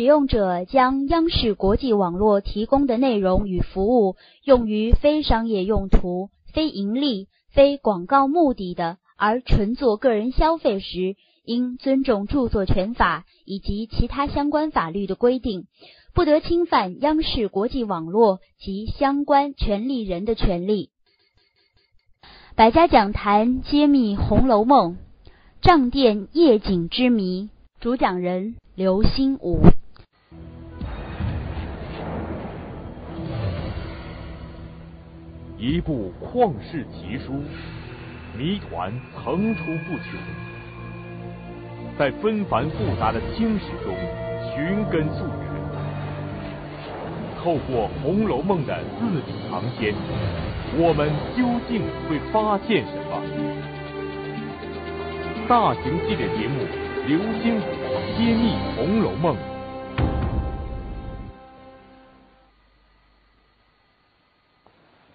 使用者将央视国际网络提供的内容与服务用于非商业用途、非盈利、非广告目的的，而纯做个人消费时，应尊重著作权法以及其他相关法律的规定，不得侵犯央视国际网络及相关权利人的权利。百家讲坛揭秘《红楼梦》，账店夜景之谜，主讲人刘心武。一部旷世奇书，谜团层出不穷。在纷繁复杂的清史中寻根溯源，透过《红楼梦》的字里行间，我们究竟会发现什么？大型系列节目《刘心武揭秘红楼梦》。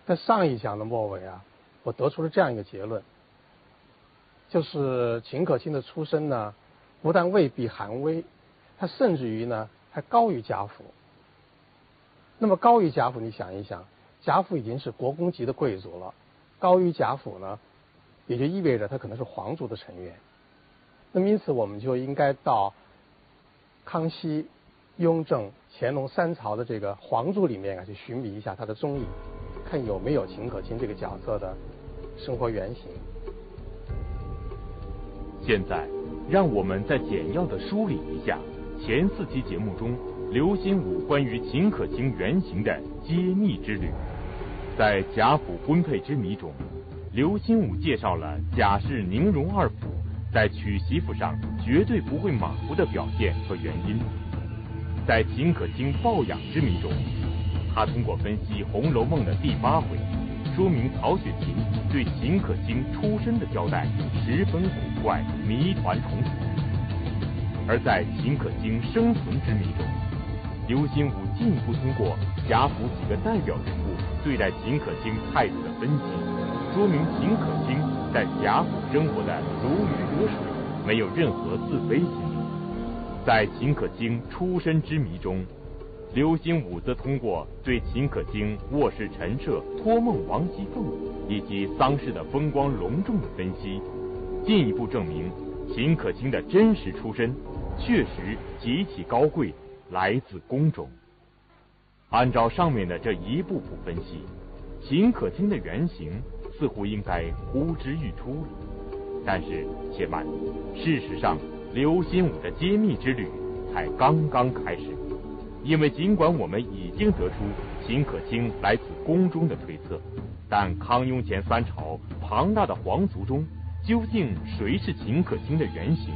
在上一讲的末尾啊，我得出了这样一个结论，就是秦可卿的出身呢。不但未必寒微，他甚至于呢还高于贾府。那么高于贾府，你想一想，贾府已经是国公级的贵族了，高于贾府呢，也就意味着他可能是皇族的成员。那么因此，我们就应该到康熙、雍正、乾隆三朝的这个皇族里面啊，去寻觅一下他的踪影，看有没有秦可卿这个角色的生活原型。现在。让我们再简要的梳理一下前四期节目中刘心武关于秦可卿原型的揭秘之旅。在贾府婚配之谜中，刘心武介绍了贾氏宁荣二府在娶媳妇上绝对不会马虎的表现和原因。在秦可卿抱养之谜中，他通过分析《红楼梦》的第八回。说明曹雪芹对秦可卿出身的交代十分古怪，谜团重重。而在秦可卿生存之谜中，刘心武进一步通过贾府几个代表人物对待秦可卿态度的分析，说明秦可卿在贾府生活的如鱼得水，没有任何自卑心理。在秦可卿出身之谜中。刘心武则通过对秦可卿卧室陈设、托梦王熙凤以及丧事的风光隆重的分析，进一步证明秦可卿的真实出身确实极其高贵，来自宫中。按照上面的这一步步分析，秦可卿的原型似乎应该呼之欲出了。但是且慢，事实上，刘心武的揭秘之旅才刚刚开始。因为尽管我们已经得出秦可卿来自宫中的推测，但康雍乾三朝庞大的皇族中，究竟谁是秦可卿的原型，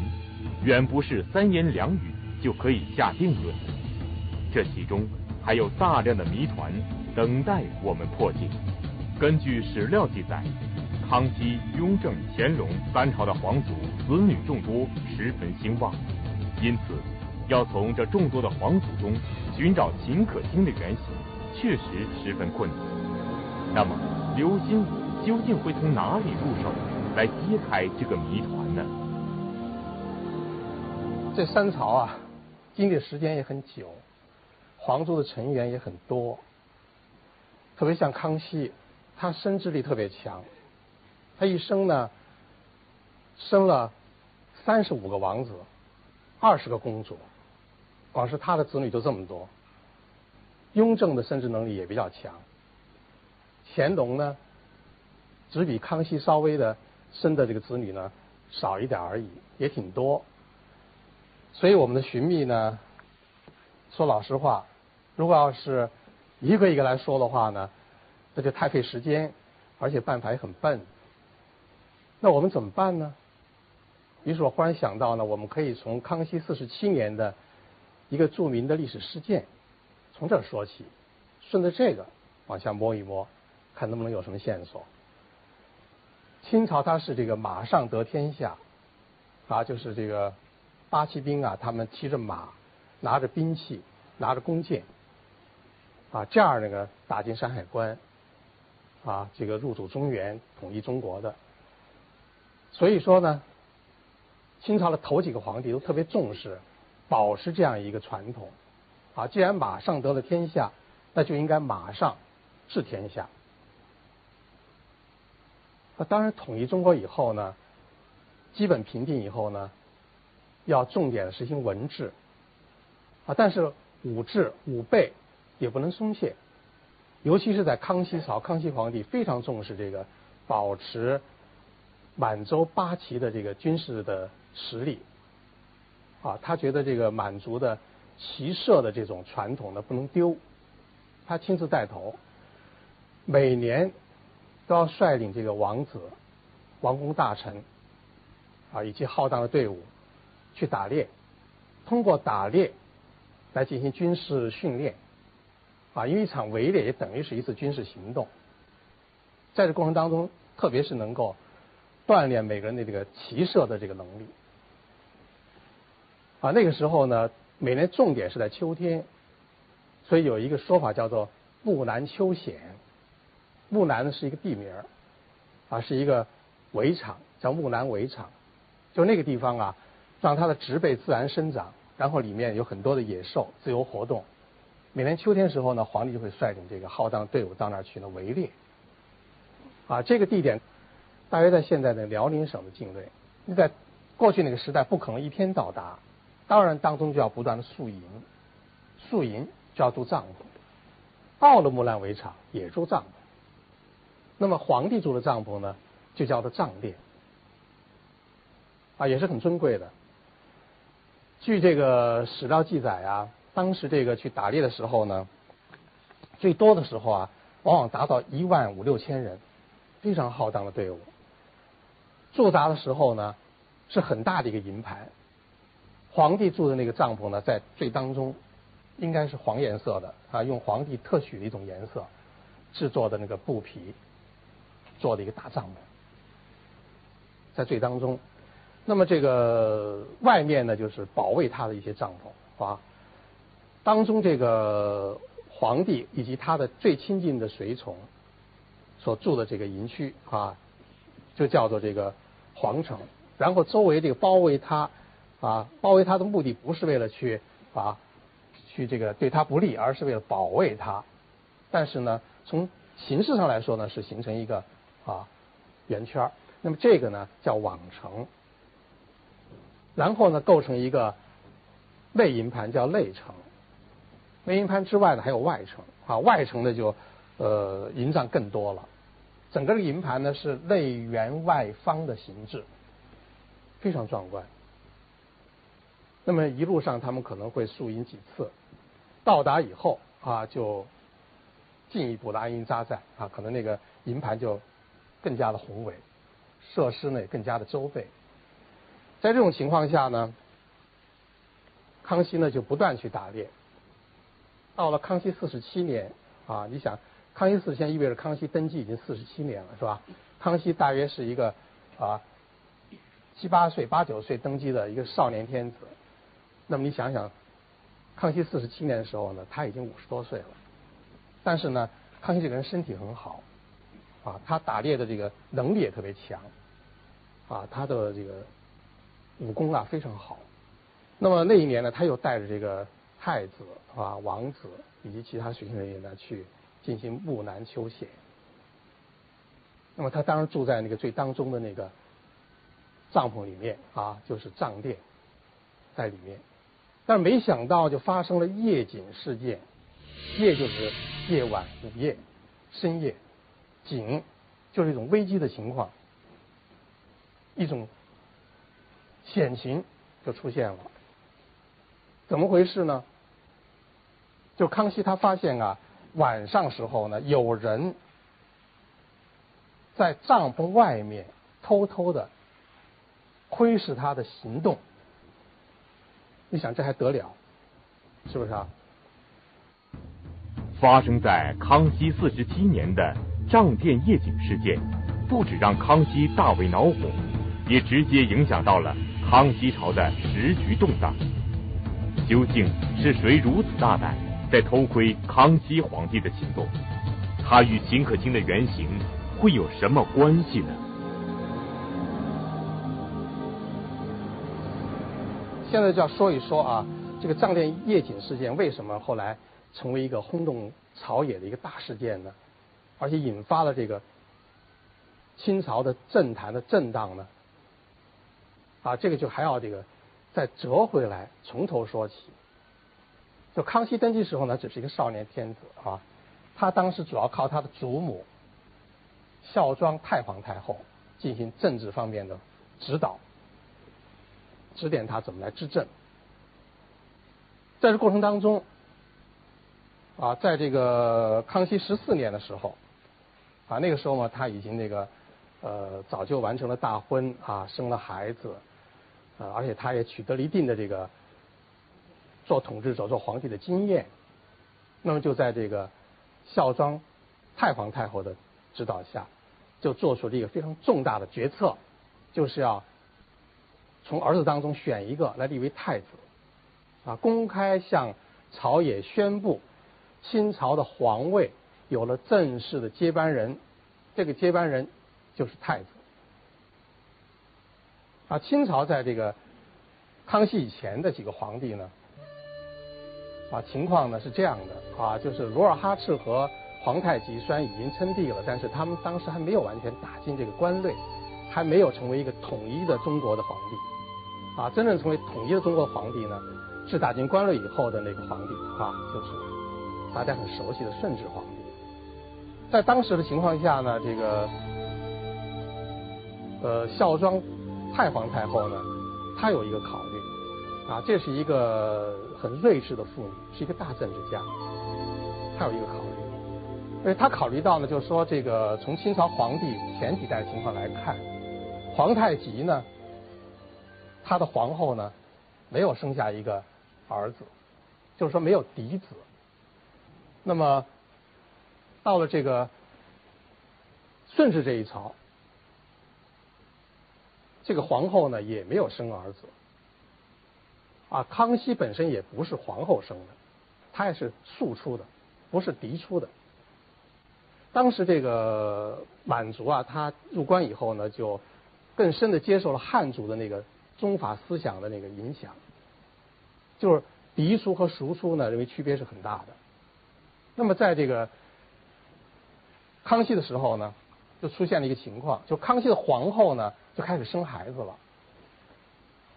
远不是三言两语就可以下定论。这其中还有大量的谜团等待我们破解。根据史料记载，康熙、雍正、乾隆三朝的皇族子女众多，十分兴旺，因此。要从这众多的皇族中寻找秦可卿的原型，确实十分困难。那么，刘心武究竟会从哪里入手来揭开这个谜团呢？这三朝啊，经历时间也很久，皇族的成员也很多。特别像康熙，他生殖力特别强，他一生呢生了三十五个王子，二十个公主。光是他的子女就这么多。雍正的生殖能力也比较强，乾隆呢，只比康熙稍微的生的这个子女呢少一点而已，也挺多。所以我们的寻觅呢，说老实话，如果要是一个一个来说的话呢，那就太费时间，而且办法也很笨。那我们怎么办呢？于是我忽然想到呢，我们可以从康熙四十七年的。一个著名的历史事件，从这儿说起，顺着这个往下摸一摸，看能不能有什么线索。清朝它是这个马上得天下，啊，就是这个八旗兵啊，他们骑着马，拿着兵器，拿着弓箭，啊，这样那个打进山海关，啊，这个入主中原，统一中国的。所以说呢，清朝的头几个皇帝都特别重视。保持这样一个传统。啊，既然马上得了天下，那就应该马上治天下。那当然，统一中国以后呢，基本平定以后呢，要重点实行文治。啊，但是武治武备也不能松懈，尤其是在康熙朝，康熙皇帝非常重视这个保持满洲八旗的这个军事的实力。啊，他觉得这个满族的骑射的这种传统呢不能丢，他亲自带头，每年。都要率领这个王子、王公大臣啊，以及浩荡的队伍去打猎，通过打猎来进行军事训练啊，因为一场围猎也等于是一次军事行动，在这过程当中，特别是能够锻炼每个人的这个骑射的这个能力啊。那个时候呢，每年重点是在秋天，所以有一个说法叫做“木兰秋险”。木兰呢是一个地名儿啊，是一个围场，叫木兰围场。就那个地方啊，让它的植被自然生长，然后里面有很多的野兽自由活动。每年秋天时候呢，皇帝就会率领这个浩荡队伍到那儿去呢围猎。啊，这个地点大约在现在的辽宁省的境内。你在过去那个时代不可能一天到达，当然当中就要不断的宿营，宿营就要住帐篷。到了木兰围场也住帐篷。那么皇帝住的帐篷呢，就叫做帐殿，啊，也是很尊贵的。据这个史料记载啊，当时这个去打猎的时候呢，最多的时候啊，往往达到一万五六千人，非常浩荡的队伍。驻扎的时候呢，是很大的一个营盘。皇帝住的那个帐篷呢，在最当中，应该是黄颜色的啊，用皇帝特许的一种颜色制作的那个布皮。做的一个大帐篷，在最当中，那么这个外面呢，就是保卫他的一些帐篷啊。当中这个皇帝以及他的最亲近的随从所住的这个营区啊，就叫做这个皇城。然后周围这个包围他啊，包围他的目的不是为了去啊去这个对他不利，而是为了保卫他。但是呢，从形式上来说呢，是形成一个。啊，圆圈那么这个呢叫网城，然后呢构成一个内营盘叫内城，内营盘之外呢还有外城啊，外城的就呃营帐更多了，整个的营盘呢是内圆外方的形制，非常壮观。那么一路上他们可能会宿营几次，到达以后啊就进一步的安营扎寨啊，可能那个营盘就。更加的宏伟，设施呢也更加的周备。在这种情况下呢，康熙呢就不断去打猎。到了康熙四十七年啊，你想，康熙四十七年意味着康熙登基已经四十七年了，是吧？康熙大约是一个啊七八岁、八九岁登基的一个少年天子。那么你想想，康熙四十七年的时候呢，他已经五十多岁了。但是呢，康熙这个人身体很好。啊，他打猎的这个能力也特别强，啊，他的这个武功啊非常好。那么那一年呢，他又带着这个太子啊、王子以及其他随行人员呢去进行木南秋险。那么他当然住在那个最当中的那个帐篷里面啊，就是帐殿在里面。但是没想到就发生了夜警事件，夜就是夜晚、午夜、深夜。警就是一种危机的情况，一种险情就出现了。怎么回事呢？就康熙他发现啊，晚上时候呢，有人在帐篷外面偷偷的窥视他的行动。你想这还得了？是不是啊？发生在康熙四十七年的。帐殿夜景事件，不止让康熙大为恼火，也直接影响到了康熙朝的时局动荡。究竟是谁如此大胆，在偷窥康熙皇帝的行动？他与秦可卿的原型会有什么关系呢？现在就要说一说啊，这个藏殿夜景事件为什么后来成为一个轰动朝野的一个大事件呢？而且引发了这个清朝的政坛的震荡呢？啊，这个就还要这个再折回来，从头说起。就康熙登基时候呢，只是一个少年天子啊，他当时主要靠他的祖母孝庄太皇太后进行政治方面的指导，指点他怎么来执政。在这过程当中，啊，在这个康熙十四年的时候，啊，那个时候嘛，他已经那个呃早就完成了大婚啊，生了孩子。啊，而且他也取得了一定的这个做统治者、做皇帝的经验，那么就在这个孝庄太皇太后的指导下，就做出了一个非常重大的决策，就是要从儿子当中选一个来立为太子，啊，公开向朝野宣布，清朝的皇位有了正式的接班人，这个接班人就是太子。啊，清朝在这个康熙以前的几个皇帝呢，啊，情况呢是这样的啊，就是努尔哈赤和皇太极虽然已经称帝了，但是他们当时还没有完全打进这个官位，还没有成为一个统一的中国的皇帝。啊，真正成为统一的中国皇帝呢，是打进官了以后的那个皇帝啊，就是大家很熟悉的顺治皇帝。在当时的情况下呢，这个呃孝庄。太皇太后呢，她有一个考虑，啊，这是一个很睿智的妇女，是一个大政治家，她有一个考虑，因为她考虑到呢，就是说这个从清朝皇帝前几代情况来看，皇太极呢，他的皇后呢，没有生下一个儿子，就是说没有嫡子，那么到了这个顺治这一朝。这个皇后呢也没有生儿子，啊，康熙本身也不是皇后生的，他也是庶出的，不是嫡出的。当时这个满族啊，他入关以后呢，就更深的接受了汉族的那个宗法思想的那个影响，就是嫡出和庶出呢，认为区别是很大的。那么在这个康熙的时候呢，就出现了一个情况，就康熙的皇后呢。就开始生孩子了，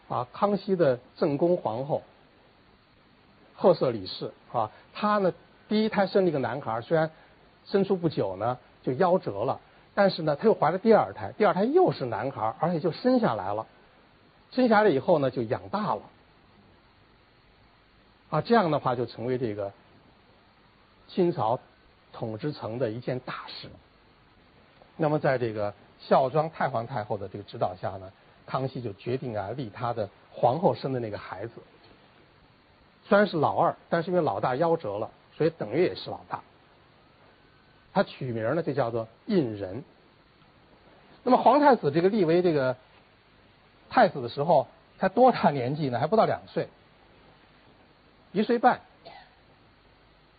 啊，康熙的正宫皇后赫舍里氏啊，她呢第一胎生了一个男孩，虽然生出不久呢就夭折了，但是呢她又怀了第二胎，第二胎又是男孩，而且就生下来了，生下来以后呢就养大了，啊，这样的话就成为这个清朝统治层的一件大事。那么在这个。孝庄太皇太后的这个指导下呢，康熙就决定啊立他的皇后生的那个孩子，虽然是老二，但是因为老大夭折了，所以等于也是老大。他取名呢就叫做胤仁。那么皇太子这个立为这个太子的时候，才多大年纪呢？还不到两岁，一岁半。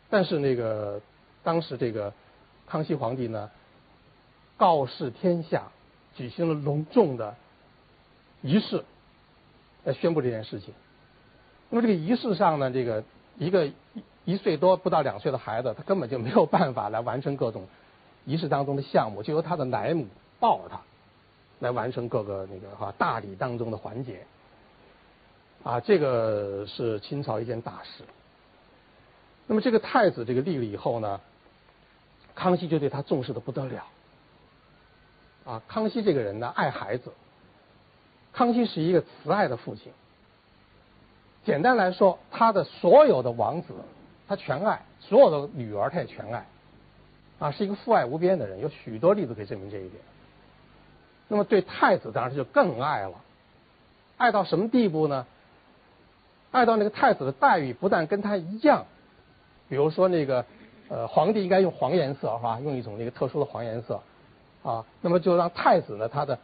但是那个当时这个康熙皇帝呢。告示天下，举行了隆重的仪式，来宣布这件事情。那么这个仪式上呢，这个一个一岁多不到两岁的孩子，他根本就没有办法来完成各种仪式当中的项目，就由他的奶母抱着他来完成各个那个哈大礼当中的环节。啊，这个是清朝一件大事。那么这个太子这个立了以后呢，康熙就对他重视的不得了。啊，康熙这个人呢，爱孩子。康熙是一个慈爱的父亲。简单来说，他的所有的王子，他全爱；所有的女儿，他也全爱。啊，是一个父爱无边的人，有许多例子可以证明这一点。那么对太子，当然就更爱了。爱到什么地步呢？爱到那个太子的待遇不但跟他一样，比如说那个呃，皇帝应该用黄颜色是吧？用一种那个特殊的黄颜色。啊，那么就让太子呢，他的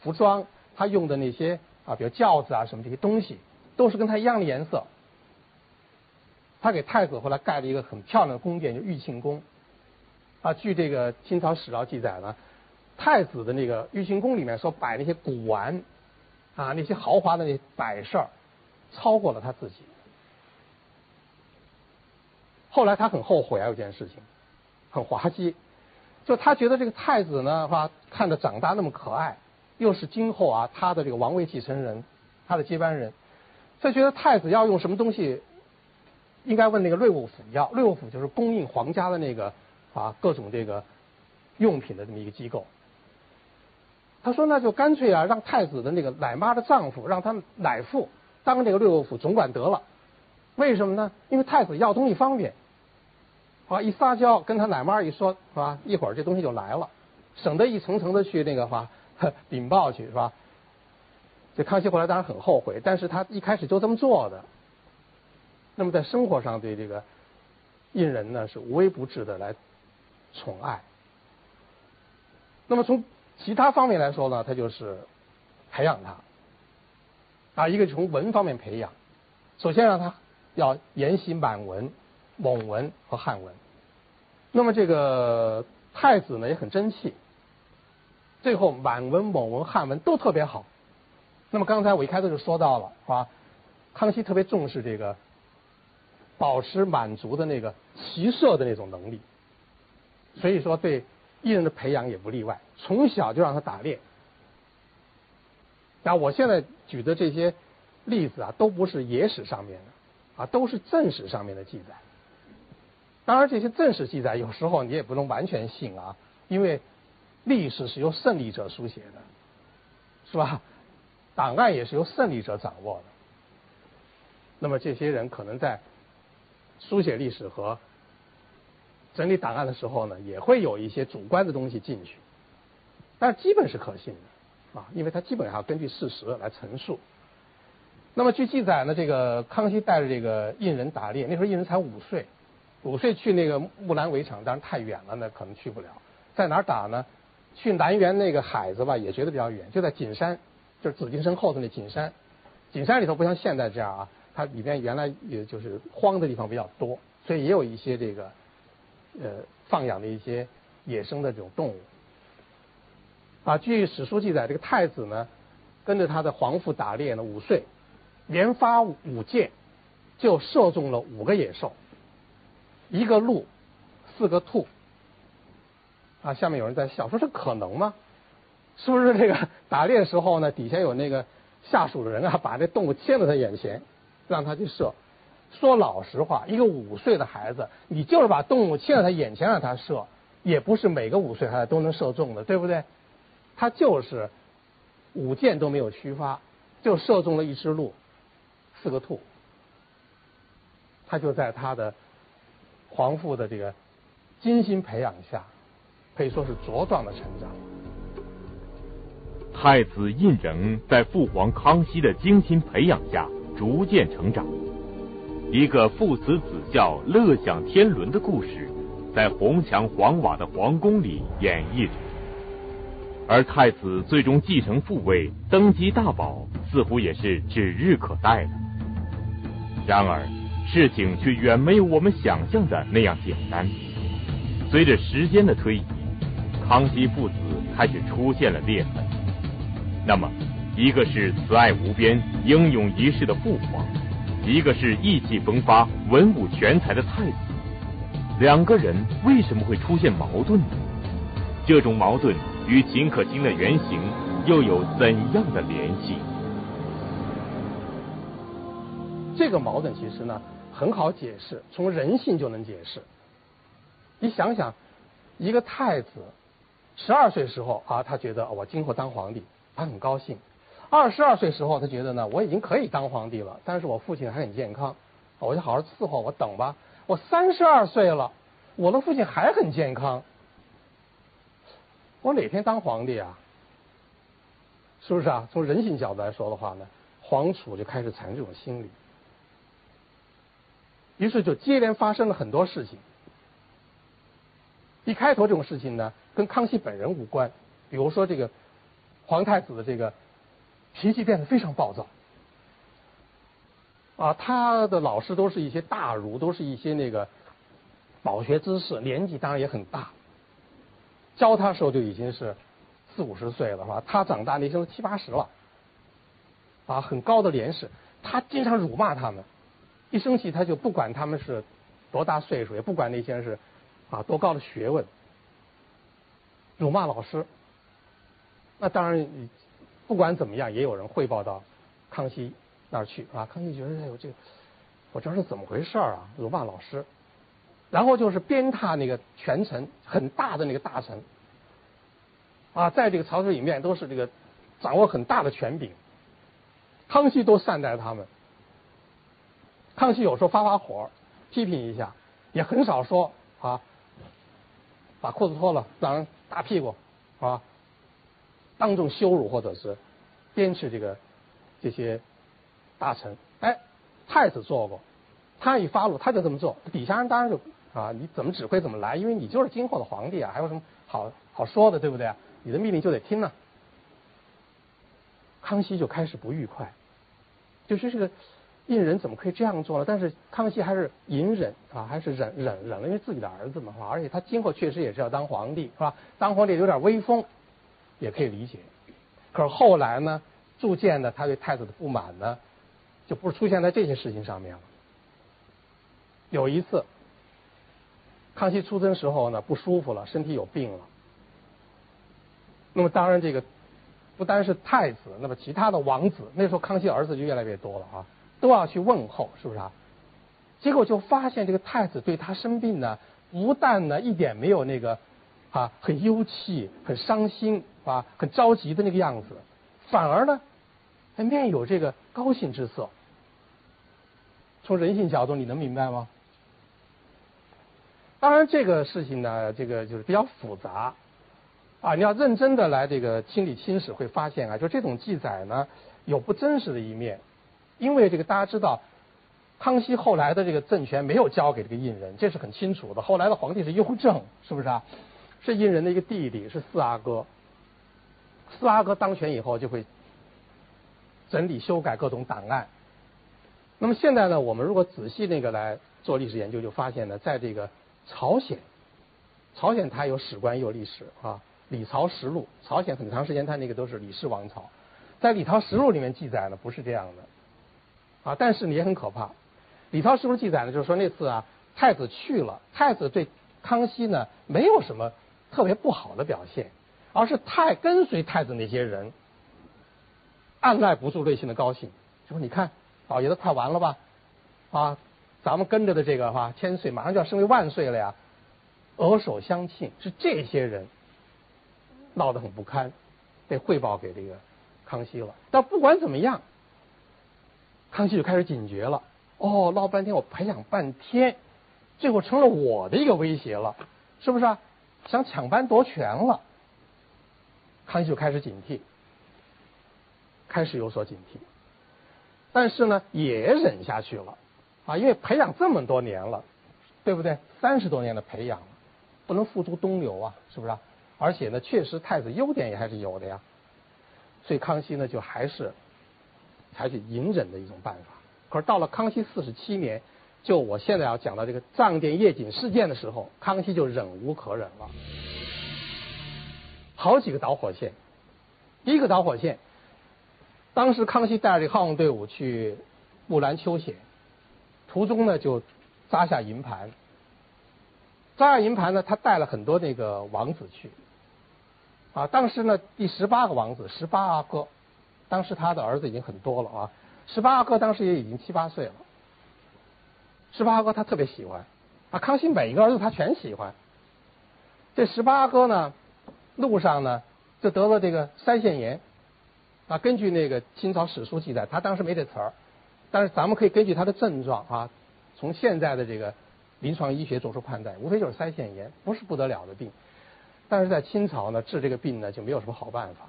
服装，他用的那些啊，比如轿子啊什么这些东西，都是跟他一样的颜色。他给太子后来盖了一个很漂亮的宫殿，就玉庆宫。啊，据这个清朝史料记载呢，太子的那个玉庆宫里面所摆那些古玩，啊，那些豪华的那摆设儿，超过了他自己。后来他很后悔啊，有件事情，很滑稽，就他觉得这个太子呢，是吧？看着长大那么可爱，又是今后啊他的这个王位继承人，他的接班人，他觉得太子要用什么东西，应该问那个瑞沃府要。瑞沃府就是供应皇家的那个啊各种这个用品的这么一个机构。他说那就干脆啊，让太子的那个奶妈的丈夫，让他奶父当这个瑞沃府总管得了。为什么呢？因为太子要东西方便，啊，一撒娇跟他奶妈一说，是吧？一会儿这东西就来了，省得一层层的去那个话禀报去，是吧？这康熙后来当然很后悔，但是他一开始就这么做的。那么在生活上对这个胤人呢是无微不至的来宠爱。那么从其他方面来说呢，他就是培养他，啊，一个从文方面培养，首先让他。要研习满文、蒙文和汉文。那么这个太子呢也很争气，最后满文、蒙文、汉文都特别好。那么刚才我一开始就说到了，啊？康熙特别重视这个保持满足的那个骑射的那种能力，所以说对艺人的培养也不例外，从小就让他打猎。那我现在举的这些例子啊，都不是野史上面的。啊，都是正史上面的记载。当然，这些正史记载有时候你也不能完全信啊，因为历史是由胜利者书写的，是吧？档案也是由胜利者掌握的。那么这些人可能在书写历史和整理档案的时候呢，也会有一些主观的东西进去，但是基本是可信的啊，因为它基本上根据事实来陈述。那么据记载呢，这个康熙带着这个胤仁打猎，那时候胤仁才五岁，五岁去那个木兰围场，当然太远了，那可能去不了。在哪儿打呢？去南园那个海子吧，也觉得比较远，就在景山，就是紫禁城后头那景山。景山里头不像现在这样啊，它里边原来也就是荒的地方比较多，所以也有一些这个呃放养的一些野生的这种动物。啊，据史书记载，这个太子呢跟着他的皇父打猎呢，五岁。连发五箭，就射中了五个野兽，一个鹿，四个兔。啊，下面有人在笑，说这可能吗？是不是这个打猎的时候呢，底下有那个下属的人啊，把这动物牵到他眼前，让他去射？说老实话，一个五岁的孩子，你就是把动物牵到他眼前让他射，也不是每个五岁孩子都能射中的，对不对？他就是五箭都没有虚发，就射中了一只鹿。四个兔，他就在他的皇父的这个精心培养下，可以说是茁壮的成长。太子胤禛在父皇康熙的精心培养下逐渐成长，一个父慈子孝、乐享天伦的故事，在红墙黄瓦的皇宫里演绎着。而太子最终继承父位、登基大宝，似乎也是指日可待了。然而，事情却远没有我们想象的那样简单。随着时间的推移，康熙父子开始出现了裂痕。那么，一个是慈爱无边、英勇一世的父皇，一个是意气风发、文武全才的太子，两个人为什么会出现矛盾呢？这种矛盾与秦可卿的原型又有怎样的联系？这个矛盾其实呢很好解释，从人性就能解释。你想想，一个太子十二岁时候啊，他觉得我今后当皇帝，他很高兴；二十二岁时候，他觉得呢我已经可以当皇帝了，但是我父亲还很健康，我就好好伺候，我等吧。我三十二岁了，我的父亲还很健康，我哪天当皇帝啊？是不是啊？从人性角度来说的话呢，皇储就开始产生这种心理。于是就接连发生了很多事情。一开头这种事情呢，跟康熙本人无关。比如说这个皇太子的这个脾气变得非常暴躁，啊，他的老师都是一些大儒，都是一些那个饱学之士，年纪当然也很大。教他时候就已经是四五十岁了，是吧？他长大那时候七八十了，啊，很高的年事，他经常辱骂他们。一生气他就不管他们是多大岁数，也不管那些人是啊多高的学问，辱骂老师。那当然，不管怎么样，也有人汇报到康熙那儿去啊。康熙觉得哎呦这个，我这是怎么回事啊？辱骂老师，然后就是鞭挞那个权臣，很大的那个大臣啊，在这个朝廷里面都是这个掌握很大的权柄。康熙都善待他们。康熙有时候发发火，批评一下，也很少说啊，把裤子脱了让人打屁股啊。当众羞辱或者是鞭笞这个这些大臣，哎，太子做过，他一发怒他就这么做，底下人当然就啊，你怎么指挥怎么来，因为你就是今后的皇帝啊，还有什么好好说的，对不对？你的命令就得听呢。康熙就开始不愉快，就是这个胤人怎么可以这样做呢？但是康熙还是隐忍啊，还是忍忍忍了，因为自己的儿子嘛，而且他今后确实也是要当皇帝，是吧？当皇帝有点威风。也可以理解，可是后来呢，逐渐的他对太子的不满呢，就不是出现在这些事情上面了。有一次，康熙出征时候呢，不舒服了，身体有病了。那么当然这个不单是太子，那么其他的王子，那时候康熙儿子就越来越多了啊，都要去问候，是不是啊？结果就发现这个太子对他生病呢，不但呢一点没有那个啊很忧气、很伤心。啊，很着急的那个样子，反而呢，还面有这个高兴之色。从人性角度，你能明白吗？当然，这个事情呢，这个就是比较复杂啊。你要认真的来这个清理清史，会发现啊，就这种记载呢，有不真实的一面。因为这个大家知道，康熙后来的这个政权没有交给这个胤人，这是很清楚的。后来的皇帝是雍正，是不是啊？是胤人的一个弟弟，是四阿哥。四阿哥当权以后，就会整理修改各种档案。那么现在呢，我们如果仔细那个来做历史研究，就发现呢，在这个朝鲜，朝鲜它有史官也有历史啊，《李朝实录》，朝鲜很长时间它那个都是李氏王朝，在《李朝实录》里面记载呢不是这样的啊，但是也很可怕，《李朝实录》记载呢就是说那次啊，太子去了，太子对康熙呢没有什么特别不好的表现。而是太跟随太子那些人，按耐不住内心的高兴，就说：“你看，老爷子快完了吧？啊，咱们跟着的这个哈千岁马上就要升为万岁了呀！”额手相庆，是这些人闹得很不堪，被汇报给这个康熙了。但不管怎么样，康熙就开始警觉了。哦，闹半天我培养半天，最后成了我的一个威胁了，是不是？啊？想抢班夺权了。康熙就开始警惕，开始有所警惕，但是呢，也忍下去了啊，因为培养这么多年了，对不对？三十多年的培养，不能付诸东流啊，是不是？而且呢，确实太子优点也还是有的呀，所以康熙呢，就还是采取隐忍的一种办法。可是到了康熙四十七年，就我现在要讲到这个藏殿夜景事件的时候，康熙就忍无可忍了。好几个导火线，第一个导火线，当时康熙带着号勇队伍去木兰秋险，途中呢就扎下营盘，扎下营盘呢，他带了很多那个王子去，啊，当时呢第十八个王子十八阿哥，当时他的儿子已经很多了啊，十八阿哥当时也已经七八岁了，十八阿哥他特别喜欢，啊，康熙每一个儿子他全喜欢，这十八阿哥呢。路上呢，就得了这个腮腺炎，啊，根据那个清朝史书记载，他当时没这词儿，但是咱们可以根据他的症状啊，从现在的这个临床医学做出判断，无非就是腮腺炎，不是不得了的病。但是在清朝呢，治这个病呢就没有什么好办法。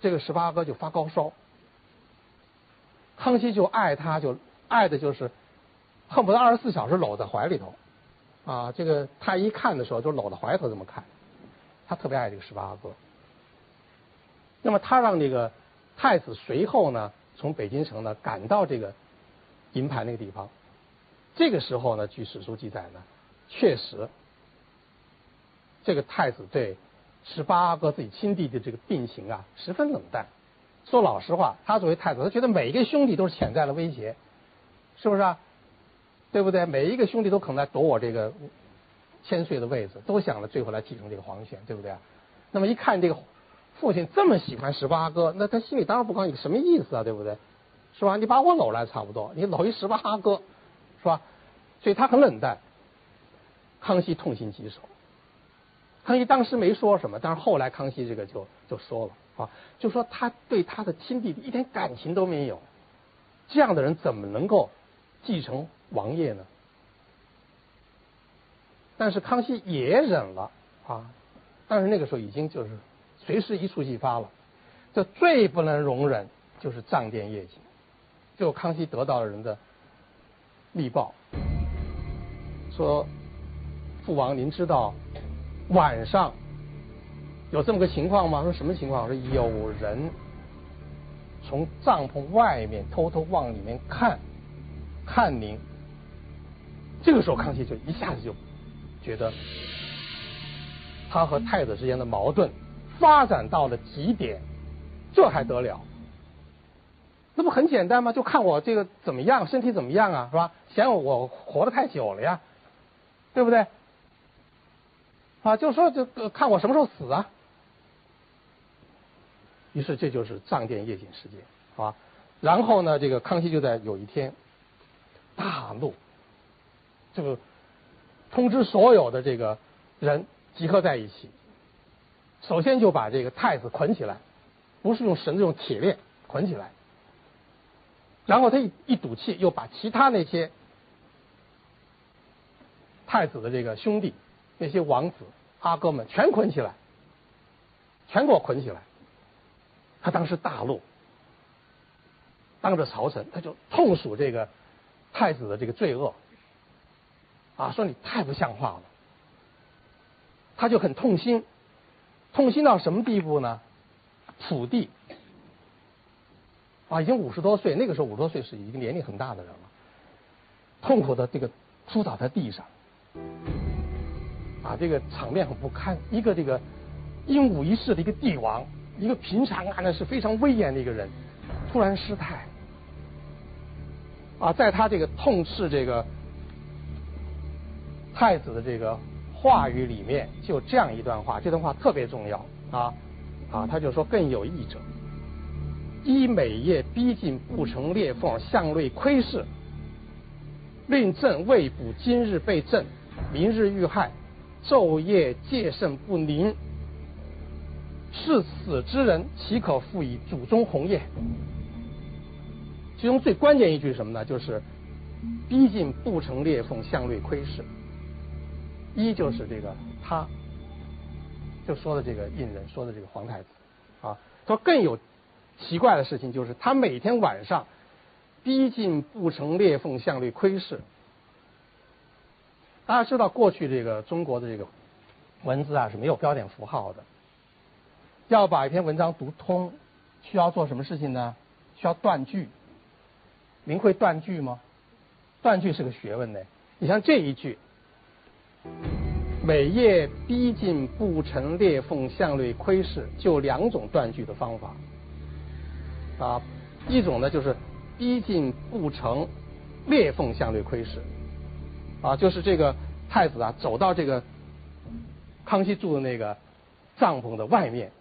这个十八哥就发高烧，康熙就爱他，就爱的就是恨不得二十四小时搂在怀里头，啊，这个太医看的时候就搂在怀里头这么看。他特别爱这个十八阿哥，那么他让这个太子随后呢，从北京城呢赶到这个银盘那个地方。这个时候呢，据史书记载呢，确实这个太子对十八阿哥自己亲弟弟这个病情啊十分冷淡。说老实话，他作为太子，他觉得每一个兄弟都是潜在的威胁，是不是啊？对不对？每一个兄弟都可能来夺我这个千岁的位置，都想着最后来继承这个皇权，对不对？那么一看这个父亲这么喜欢十八阿哥，那他心里当然不高兴，什么意思啊？对不对？是吧？你把我搂来差不多，你搂一十八阿哥，是吧？所以他很冷淡。康熙痛心疾首。康熙当时没说什么，但是后来康熙这个就就说了啊，就说他对他的亲弟弟一点感情都没有，这样的人怎么能够继承王业呢？但是康熙也忍了啊，但是那个时候已经就是随时一触即发了，这最不能容忍就是仗殿夜警，就康熙得到了人的密报，说父王您知道。晚上有这么个情况吗？说什么情况？说有人从帐篷外面偷偷往里面看，看您。这个时候，康熙就一下子就觉得他和太子之间的矛盾发展到了极点，这还得了？那不很简单吗？就看我这个怎么样，身体怎么样啊，是吧？嫌我活得太久了呀，对不对？啊，就说这个看我什么时候死啊！于是这就是藏殿夜景事件，啊。然后呢，这个康熙就在有一天大怒，这个通知所有的这个人集合在一起，首先就把这个太子捆起来，不是用绳子，用铁链捆起来。然后他一一赌气，又把其他那些太子的这个兄弟。那些王子阿哥们全捆起来，全给我捆起来。他当时大怒，当着朝臣，他就痛数这个太子的这个罪恶，啊，说你太不像话了。他就很痛心，痛心到什么地步呢？土地啊，已经五十多岁，那个时候五十多岁是一个年龄很大的人了，痛苦的这个扑倒在地上。啊，这个场面很不堪。一个这个英武一世的一个帝王，一个平常看的是非常威严的一个人，突然失态。啊，在他这个痛斥这个太子的这个话语里面，就这样一段话，这段话特别重要啊啊，他就说更有意者，依每夜逼近不成裂缝，向内窥视，令朕未卜今日被朕，明日遇害。昼夜戒慎不宁，是死之人，岂可复以祖宗宏业？其中最关键一句是什么呢？就是逼近不成裂缝，向内窥视。一就是这个他，就说的这个胤人，说的这个皇太子啊。说更有奇怪的事情，就是他每天晚上逼近不成裂缝，向内窥视。大家知道，过去这个中国的这个文字啊是没有标点符号的。要把一篇文章读通，需要做什么事情呢？需要断句。您会断句吗？断句是个学问呢。你像这一句：“每夜逼近不成裂缝，向内窥视。”就两种断句的方法。啊，一种呢就是逼近不成裂缝，向内窥视。啊，就是这个太子啊，走到这个康熙住的那个帐篷的外面，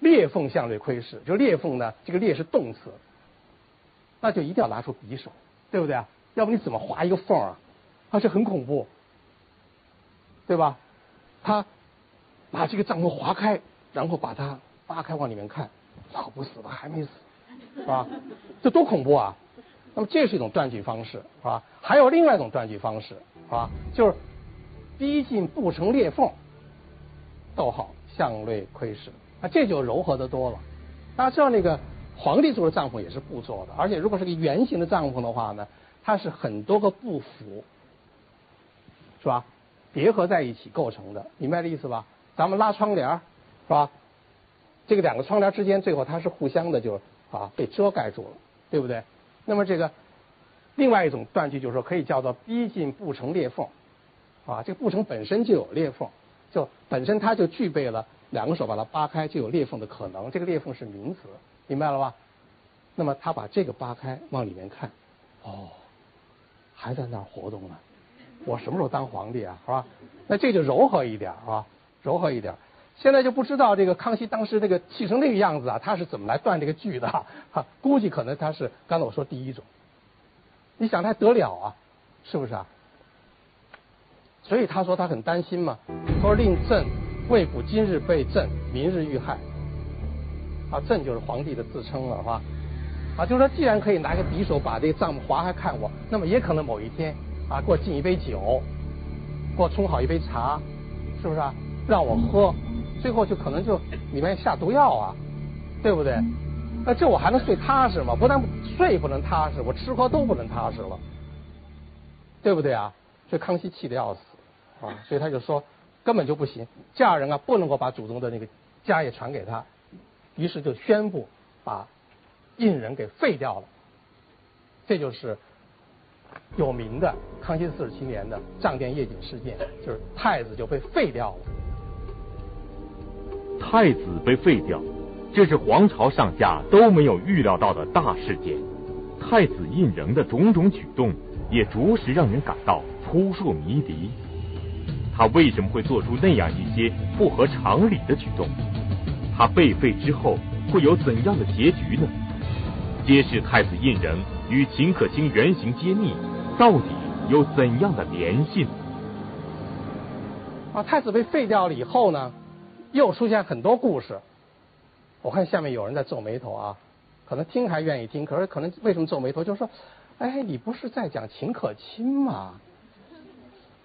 裂缝向内窥视。就裂缝呢，这个裂是动词，那就一定要拿出匕首，对不对啊？要不你怎么划一个缝啊？啊，这很恐怖，对吧？他把这个帐篷划开，然后把它扒开往里面看，老不死的？还没死，是吧？这多恐怖啊！那么这是一种断句方式，是吧？还有另外一种断句方式，是吧？就是逼近不成裂缝，逗号向内窥视，那这就柔和的多了。大家知道那个皇帝住的帐篷也是布做的，而且如果是个圆形的帐篷的话呢，它是很多个布幅，是吧？叠合在一起构成的，明白这意思吧？咱们拉窗帘是吧？这个两个窗帘之间最后它是互相的就啊被遮盖住了，对不对？那么这个另外一种断句就是说，可以叫做逼近不成裂缝，啊，这个不成本身就有裂缝，就本身它就具备了两个手把它扒开就有裂缝的可能，这个裂缝是名词，明白了吧？那么他把这个扒开往里面看，哦，还在那儿活动呢，我什么时候当皇帝啊？是吧？那这就柔和一点是吧？柔和一点。现在就不知道这个康熙当时这个气成那个样子啊，他是怎么来断这个句的？哈，估计可能他是刚才我说第一种。你想他得了啊，是不是啊？所以他说他很担心嘛，他说令朕未卜今日被朕，明日遇害。啊，朕就是皇帝的自称了，是吧？啊，就是说既然可以拿个匕首把这个帐幕划开看我，那么也可能某一天啊，给我敬一杯酒，给我冲好一杯茶，是不是啊？让我喝。最后就可能就里面下毒药啊，对不对？那这我还能睡踏实吗？不但睡不能踏实，我吃喝都不能踏实了，对不对啊？所以康熙气得要死啊，所以他就说根本就不行，嫁人啊不能够把祖宗的那个家业传给他，于是就宣布把胤仁给废掉了。这就是有名的康熙四十七年的账殿夜景事件，就是太子就被废掉了。太子被废掉，这是皇朝上下都没有预料到的大事件。太子胤仁的种种举动，也着实让人感到扑朔迷离。他为什么会做出那样一些不合常理的举动？他被废之后会有怎样的结局呢？揭示太子胤仁与秦可卿原型揭秘到底有怎样的联系？啊，太子被废掉了以后呢？又出现很多故事，我看下面有人在皱眉头啊，可能听还愿意听，可是可能为什么皱眉头？就是说，哎，你不是在讲秦可卿吗？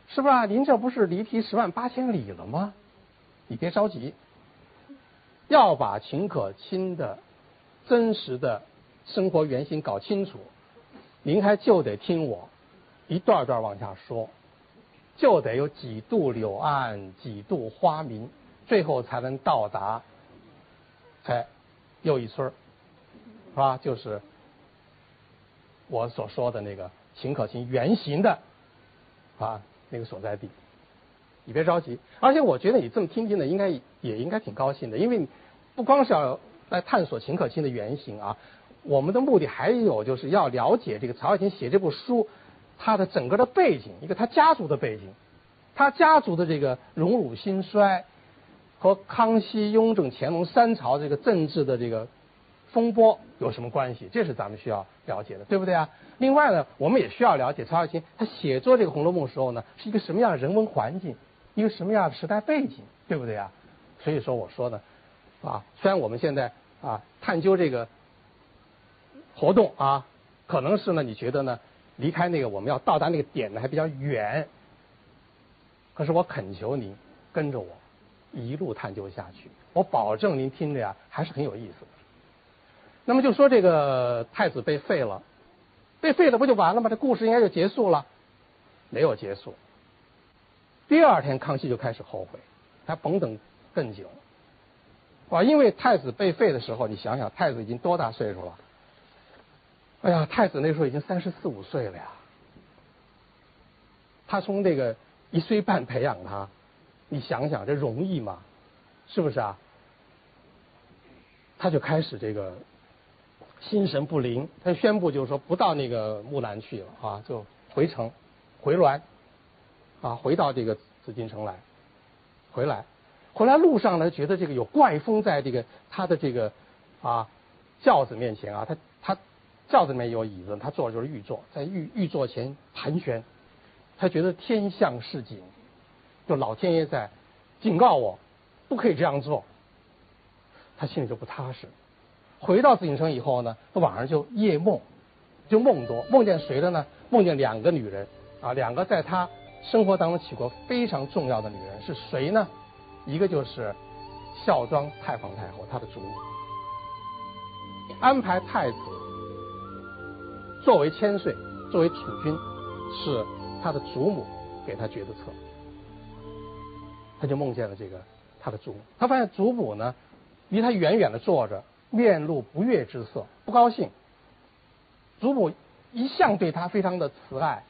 是吧？您这不是离题十万八千里了吗？你别着急，要把秦可卿的真实的生活原型搞清楚，您还就得听我一段段往下说，就得有几度柳岸，几度花明。最后才能到达，哎，又一村是吧？就是我所说的那个秦可卿原型的啊那个所在地。你别着急，而且我觉得你这么听听呢，应该也应该挺高兴的，因为不光是要来探索秦可卿的原型啊，我们的目的还有就是要了解这个曹雪芹写这部书他的整个的背景，一个他家族的背景，他家族的这个荣辱兴衰。和康熙、雍正、乾隆三朝这个政治的这个风波有什么关系？这是咱们需要了解的，对不对啊？另外呢，我们也需要了解曹雪芹他写作这个《红楼梦》时候呢，是一个什么样的人文环境，一个什么样的时代背景，对不对啊？所以说，我说呢，啊，虽然我们现在啊探究这个活动啊，可能是呢，你觉得呢，离开那个我们要到达那个点呢还比较远，可是我恳求您跟着我。一路探究下去，我保证您听着呀还是很有意思的。那么就说这个太子被废了，被废了不就完了吗？这故事应该就结束了，没有结束。第二天康熙就开始后悔，他甭等更久，啊，因为太子被废的时候，你想想太子已经多大岁数了？哎呀，太子那时候已经三十四五岁了呀，他从这个一岁半培养他。你想想，这容易吗？是不是啊？他就开始这个心神不宁，他宣布就是说不到那个木兰去了啊，就回城回銮啊，回到这个紫禁城来，回来，回来路上呢，觉得这个有怪风在这个他的这个啊轿子面前啊，他他轿子里面有椅子，他坐的就是御座，在御御座前盘旋，他觉得天象示警。就老天爷在警告我，不可以这样做。他心里就不踏实。回到紫禁城以后呢，他晚上就夜梦，就梦多，梦见谁了呢？梦见两个女人啊，两个在他生活当中起过非常重要的女人是谁呢？一个就是孝庄太皇太后，她的祖母，安排太子作为千岁，作为储君，是他的祖母给他决的策。他就梦见了这个他的祖母，他发现祖母呢，离他远远的坐着，面露不悦之色，不高兴。祖母一向对他非常的慈爱，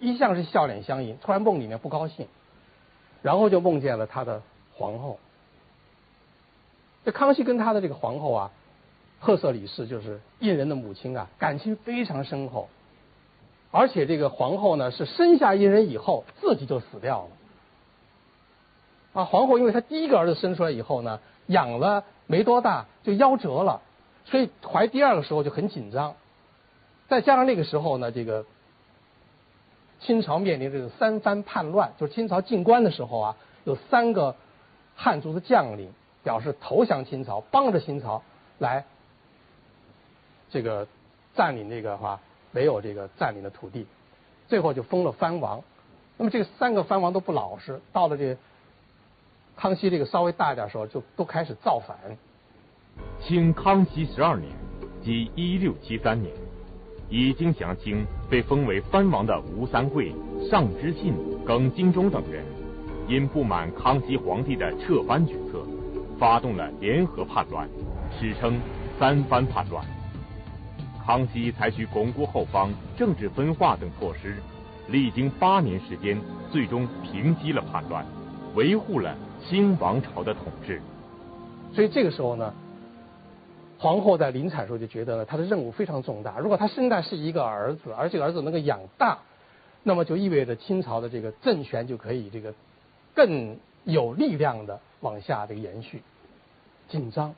一向是笑脸相迎，突然梦里面不高兴，然后就梦见了他的皇后。这康熙跟他的这个皇后啊，赫瑟里氏就是胤仁的母亲啊，感情非常深厚，而且这个皇后呢是生下一人以后自己就死掉了。啊，皇后因为她第一个儿子生出来以后呢，养了没多大就夭折了，所以怀第二个时候就很紧张。再加上那个时候呢，这个清朝面临这个三藩叛乱，就是清朝进关的时候啊，有三个汉族的将领表示投降清朝，帮着清朝来这个占领这个话没有这个占领的土地，最后就封了藩王。那么这三个藩王都不老实，到了这康熙这个稍微大一点时候，就都开始造反。清康熙十二年，即一六七三年。已经降清被封为藩王的吴三桂、尚之信、耿精忠等人，因不满康熙皇帝的撤藩举措，发动了联合叛乱，史称三藩叛乱。康熙采取巩固后方、政治分化等措施，历经八年时间，最终平息了叛乱，维护了清王朝的统治。所以这个时候呢。皇后在临产时候就觉得呢，她的任务非常重大。如果她生的是一个儿子，而这个儿子能够养大，那么就意味着清朝的这个政权就可以这个更有力量的往下这个延续。紧张，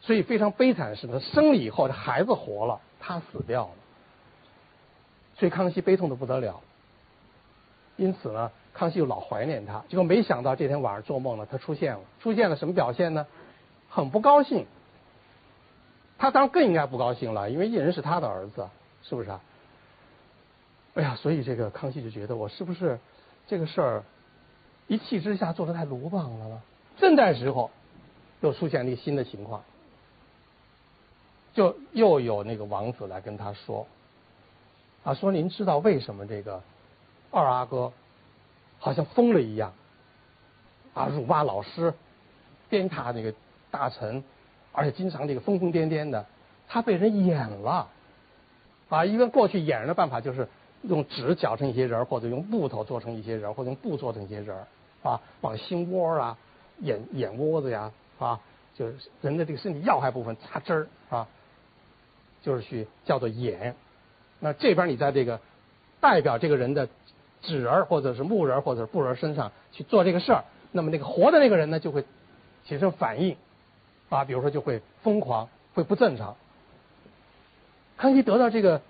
所以非常悲惨的是，她生了以后，这孩子活了，她死掉了。所以康熙悲痛的不得了。因此呢，康熙就老怀念他。结果没想到这天晚上做梦呢，他出现了，出现了什么表现呢？很不高兴。他当然更应该不高兴了，因为胤仁是他的儿子，是不是啊？哎呀，所以这个康熙就觉得我是不是这个事儿一气之下做的太鲁莽了呢？正在时候又出现了一个新的情况，就又有那个王子来跟他说啊，说您知道为什么这个二阿哥好像疯了一样啊，辱骂老师，鞭挞那个大臣。而且经常这个疯疯癫癫的，他被人演了，啊，因为过去演人的办法就是用纸绞成一些人或者用木头做成一些人或者用布做成一些人啊，往心窝啊、眼眼窝子呀，啊，就是人的这个身体要害部分插针儿啊，就是去叫做演。那这边你在这个代表这个人的纸人或者是木人或者是布人身上去做这个事儿，那么那个活的那个人呢就会产生反应。啊，比如说就会疯狂，会不正常。康熙得到这个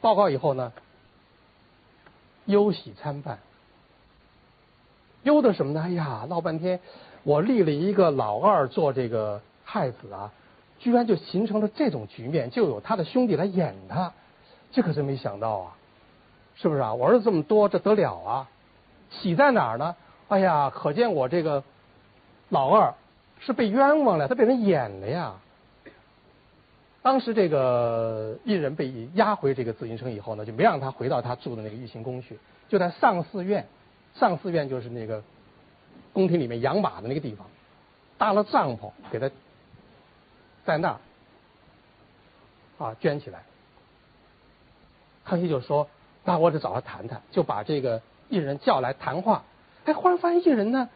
报告以后呢，忧喜参半。忧的什么呢？哎呀，闹半天，我立了一个老二做这个太子啊，居然就形成了这种局面，就有他的兄弟来演他，这可真没想到啊，是不是啊？我儿子这么多，这得了啊？喜在哪儿呢？哎呀，可见我这个老二。是被冤枉了，他被人演了呀。当时这个艺人被押回这个紫禁城以后呢，就没让他回到他住的那个御行宫去，就在上寺院，上寺院就是那个宫廷里面养马的那个地方，搭了帐篷给他在那儿啊圈起来。康熙就说：“那我得找他谈谈。”就把这个艺人叫来谈话。哎，忽然发现艺人呢。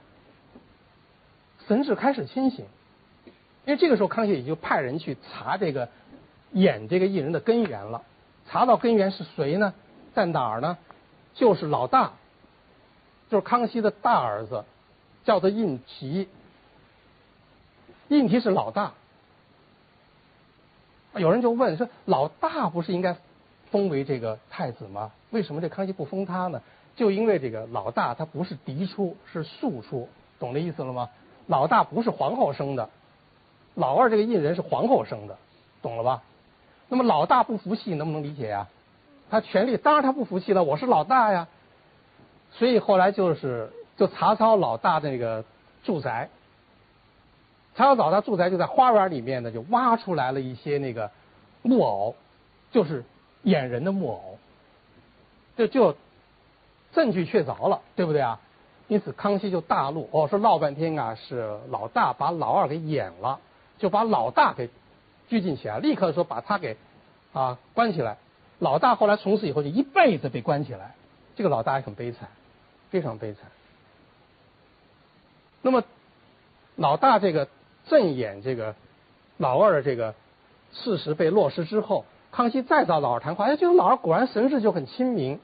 神志开始清醒，因为这个时候康熙也就派人去查这个演这个艺人的根源了。查到根源是谁呢？在哪儿呢？就是老大，就是康熙的大儿子，叫做胤禔。胤禔是老大，有人就问说：老大不是应该封为这个太子吗？为什么这康熙不封他呢？就因为这个老大他不是嫡出，是庶出，懂这意思了吗？老大不是皇后生的，老二这个胤仁是皇后生的，懂了吧？那么老大不服气，能不能理解呀？他权力当然他不服气了，我是老大呀。所以后来就是就查抄老大的那个住宅，查抄老大住宅就在花园里面呢，就挖出来了一些那个木偶，就是演人的木偶，这就证据确凿了，对不对啊？因此，康熙就大怒，哦，说闹半天啊，是老大把老二给演了，就把老大给拘禁起来，立刻说把他给啊关起来。老大后来从此以后就一辈子被关起来，这个老大也很悲惨，非常悲惨。那么，老大这个正演这个老二的这个事实被落实之后，康熙再找老二谈话，哎，这个老二果然神志就很清明，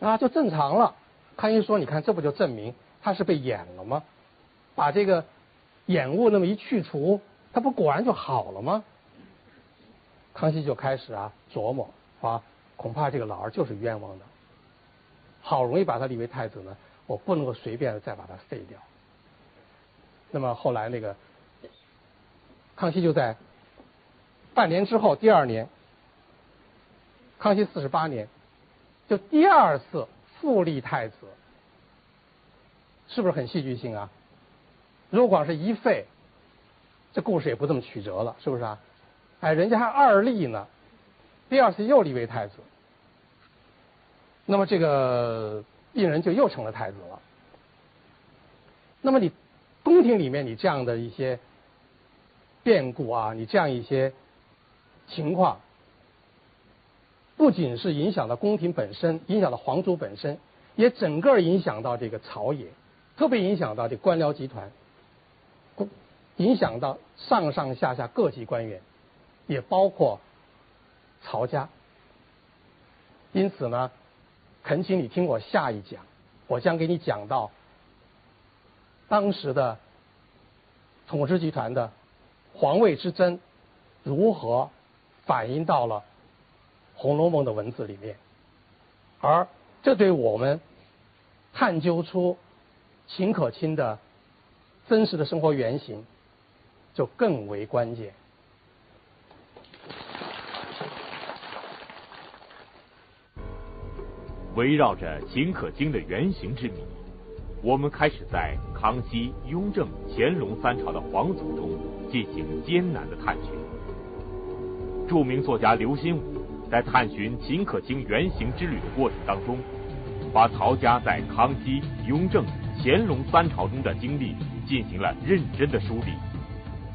啊，就正常了。康熙说：“你看，这不就证明他是被演了吗？把这个眼雾那么一去除，他不果然就好了吗？”康熙就开始啊琢磨啊，恐怕这个老二就是冤枉的。好容易把他立为太子呢，我不能够随便的再把他废掉。那么后来那个康熙就在半年之后，第二年，康熙四十八年，就第二次复立太子，是不是很戏剧性啊？如果是一废，这故事也不这么曲折了，是不是啊？哎，人家还二立呢，第二次又立为太子，那么这个胤人就又成了太子了。那么你宫廷里面你这样的一些变故啊，你这样一些情况，不仅是影响到宫廷本身，影响到皇族本身，也整个影响到这个朝野，特别影响到这官僚集团，影响到上上下下各级官员。也包括曹家，因此呢，恳请你听我下一讲，我将给你讲到当时的统治集团的皇位之争如何反映到了《红楼梦》的文字里面，而这对我们探究出秦可卿的真实的生活原型就更为关键。围绕着秦可卿的原型之谜，我们开始在康熙、雍正、乾隆三朝的皇族中进行艰难的探寻。著名作家刘心武在探寻秦可卿原型之旅的过程当中，把曹家在康熙、雍正、乾隆三朝中的经历进行了认真的梳理，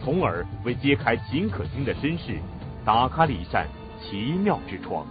从而为揭开秦可卿的身世打开了一扇奇妙之窗。